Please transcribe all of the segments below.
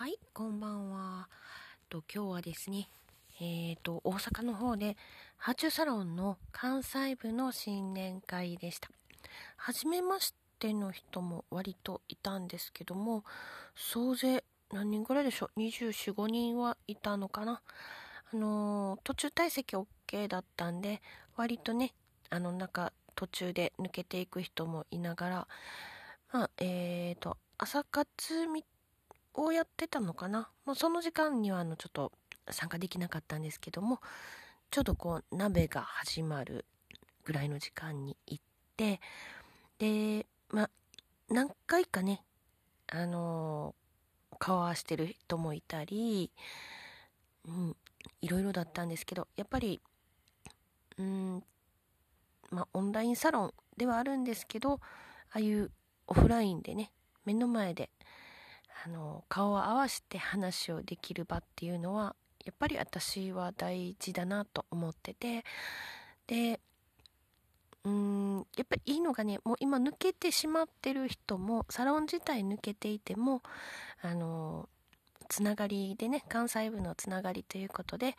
はい、こんばんは。と今日はですね、えっ、ー、と、大阪の方で、ハチュサロンの関西部の新年会でした。はじめましての人も割といたんですけども、総勢何人ぐらいでしょう ?24、5人はいたのかなあのー、途中退席 OK だったんで、割とね、あの、中、途中で抜けていく人もいながら、まあ、えっ、ー、と、朝活みをやってたのかな？もうその時間にはあのちょっと参加できなかったんですけども、ちょうどこう鍋が始まるぐらいの時間に行って、で、まあ、何回かね、あのー、顔合わしてる人もいたり、うん、いろいろだったんですけど、やっぱり、うん、まあ、オンラインサロンではあるんですけど、ああいうオフラインでね、目の前で、あの、顔を合わせて話をできる場っていうのは、やっぱり私は大事だなと思ってて、で、うん、やっぱりいいのがね、もう今抜けてしまってる人も、サロン自体抜けていても、あの、つながりでね、関西部のつながりということで、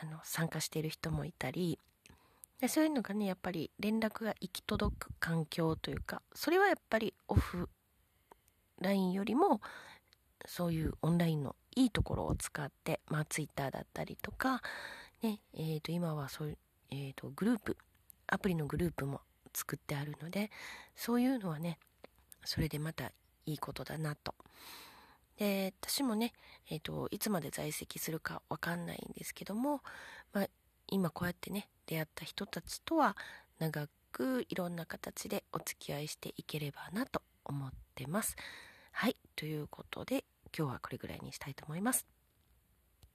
あの、参加している人もいたり、でそういうのがね、やっぱり連絡が行き届く環境というか、それはやっぱりオフラインよりも、そういうオンラインのいいところを使って、まあ、ツイッターだったりとか、ね、えっ、ー、と、今はそういう、えっ、ー、と、グループ、アプリのグループも作ってあるので、そういうのはね、それでまたいいことだなと。で、私もね、えっ、ー、と、いつまで在籍するかわかんないんですけども、まあ、今こうやってね、出会った人たちとは長くいろんな形でお付き合いしていければなと思ってます。はい。ということで、今日はこれぐらいにしたいと思います。